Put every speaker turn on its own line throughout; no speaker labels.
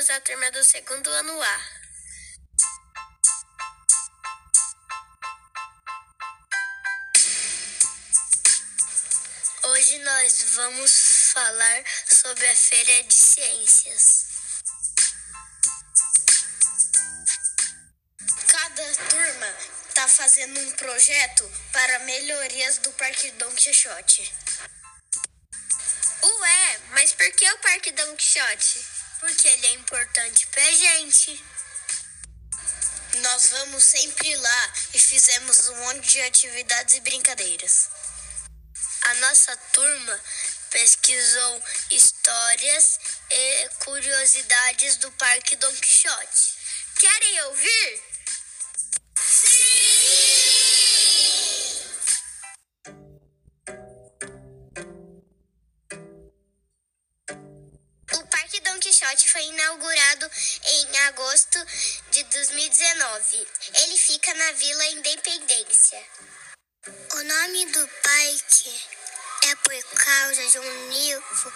somos a turma do segundo ano A. Hoje nós vamos falar sobre a Feira de Ciências. Cada turma está fazendo um projeto para melhorias do Parque Dom Quixote. Ué, mas por que o Parque Dom Quixote? Porque ele é importante pra gente. Nós vamos sempre lá e fizemos um monte de atividades e brincadeiras. A nossa turma pesquisou histórias e curiosidades do Parque Dom Quixote. Querem ouvir? Foi inaugurado em agosto de 2019. Ele fica na Vila Independência. O nome do parque é por causa de um livro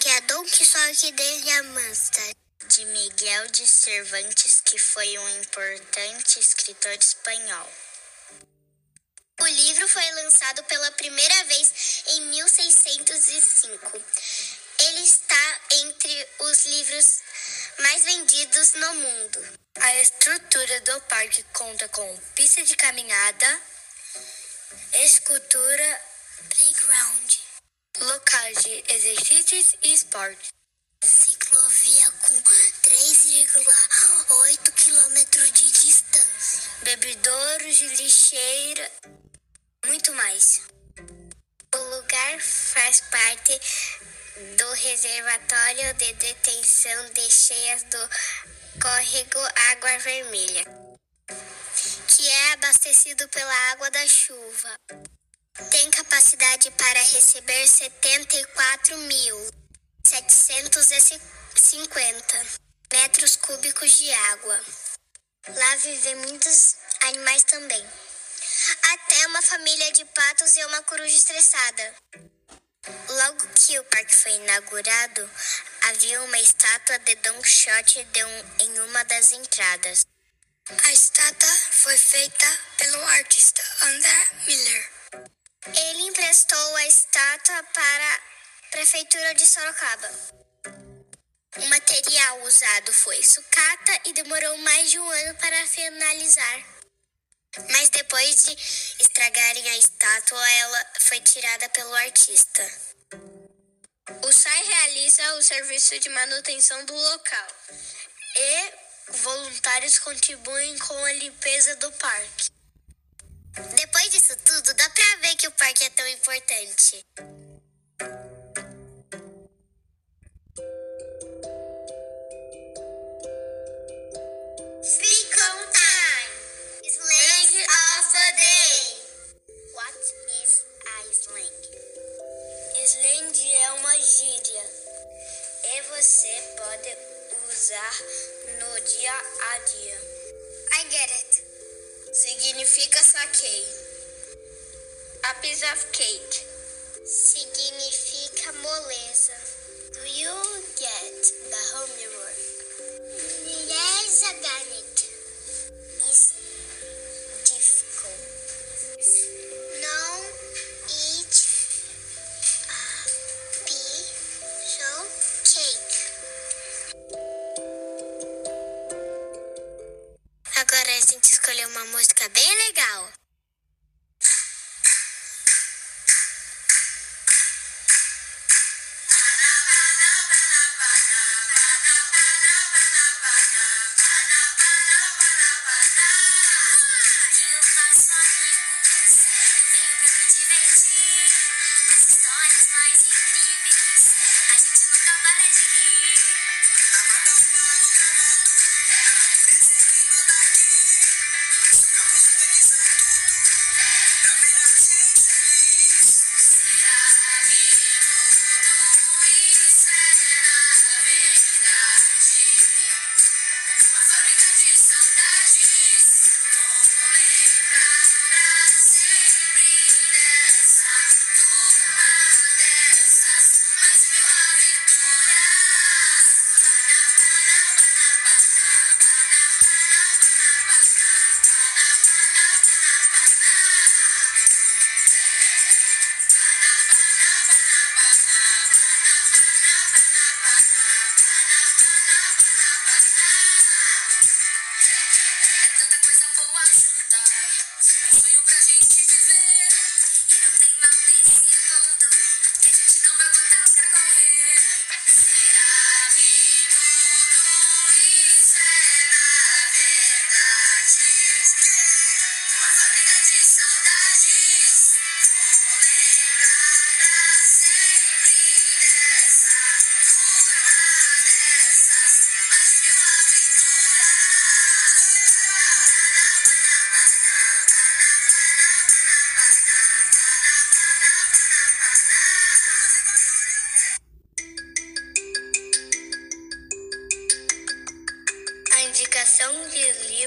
que é Dom Quixote de La Mancha, de Miguel de Cervantes, que foi um importante escritor espanhol. O livro foi lançado pela primeira vez em 1605. Ele está entre os livros mais vendidos no mundo. A estrutura do parque conta com pista de caminhada, escultura, playground, locais de exercícios e esportes, ciclovia com 3,8 quilômetros de distância, bebedouros de lixeira, muito mais. O lugar faz parte do reservatório de detenção de cheias do córrego Água Vermelha, que é abastecido pela água da chuva. Tem capacidade para receber 74.750 metros cúbicos de água. Lá vivem muitos animais também. Até uma família de patos e uma coruja estressada. Logo que o parque foi inaugurado, havia uma estátua de Don Quixote um, em uma das entradas. A estátua foi feita pelo artista André Miller. Ele emprestou a estátua para a prefeitura de Sorocaba. O material usado foi sucata e demorou mais de um ano para finalizar. Mas depois de estragarem a estátua, ela foi tirada pelo artista. O SAI realiza o serviço de manutenção do local e voluntários contribuem com a limpeza do parque. Depois disso tudo, dá pra ver que o parque é tão importante. It. Significa saquei. A piece of cake. Significa moleza. Do you get the homework? Yes, I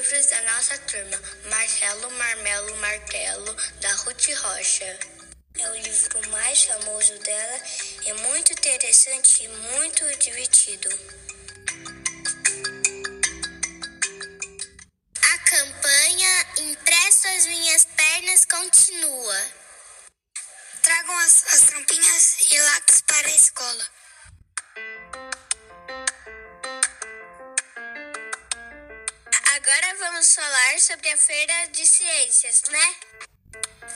livros da nossa turma, Marcelo Marmelo Martelo, da Ruth Rocha. É o livro mais famoso dela, é muito interessante e muito divertido. A campanha Empresto as minhas pernas continua. Tragam as, as tampinhas e lápis para a escola. Sobre a Feira de Ciências, né?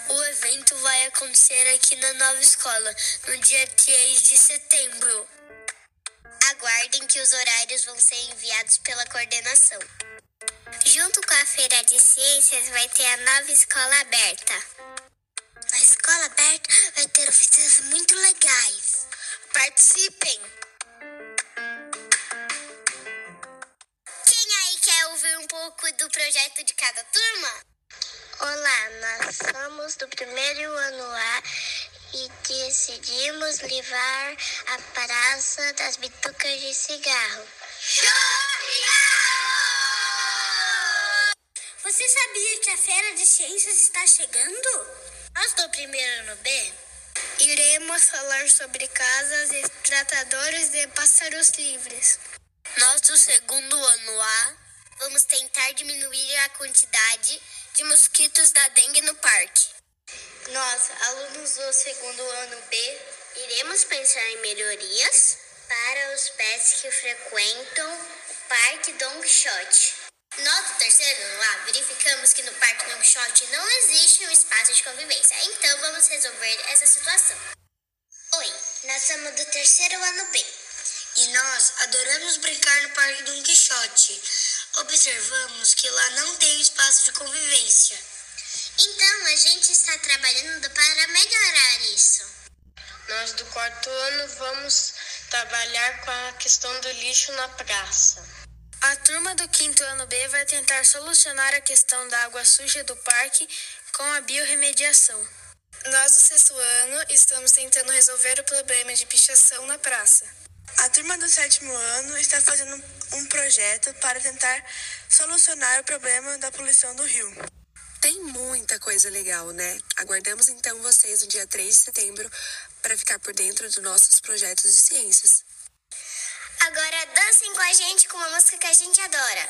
O evento vai acontecer aqui na nova escola, no dia 3 de setembro. Aguardem que os horários vão ser enviados pela coordenação. Junto com a Feira de Ciências vai ter a nova escola aberta. Na escola aberta vai ter oficinas muito legais. Participem! Projeto de cada turma? Olá, nós somos do primeiro ano A e decidimos levar a praça das bitucas de cigarro. Você sabia que a Feira de Ciências está chegando? Nós do primeiro ano B iremos falar sobre casas e tratadores de pássaros livres. Nós do segundo ano A vamos tentar diminuir a quantidade de mosquitos da dengue no parque. Nós, alunos do segundo ano B, iremos pensar em melhorias para os pets que frequentam o Parque Don Quixote. Nós do terceiro ano A verificamos que no Parque Don Quixote não existe um espaço de convivência, então vamos resolver essa situação. Oi, nós somos do terceiro ano B. E nós adoramos brincar no Parque Don Quixote. Observamos que lá não tem espaço de convivência. Então a gente está trabalhando para melhorar isso.
Nós do quarto ano vamos trabalhar com a questão do lixo na praça.
A turma do quinto ano B vai tentar solucionar a questão da água suja do parque com a biorremediação.
Nós do sexto ano estamos tentando resolver o problema de pichação na praça. A turma do sétimo ano está fazendo um projeto para tentar solucionar o problema da poluição do rio.
Tem muita coisa legal, né? Aguardamos então vocês no dia 3 de setembro para ficar por dentro dos nossos projetos de ciências.
Agora dancem com a gente com uma música que a gente adora.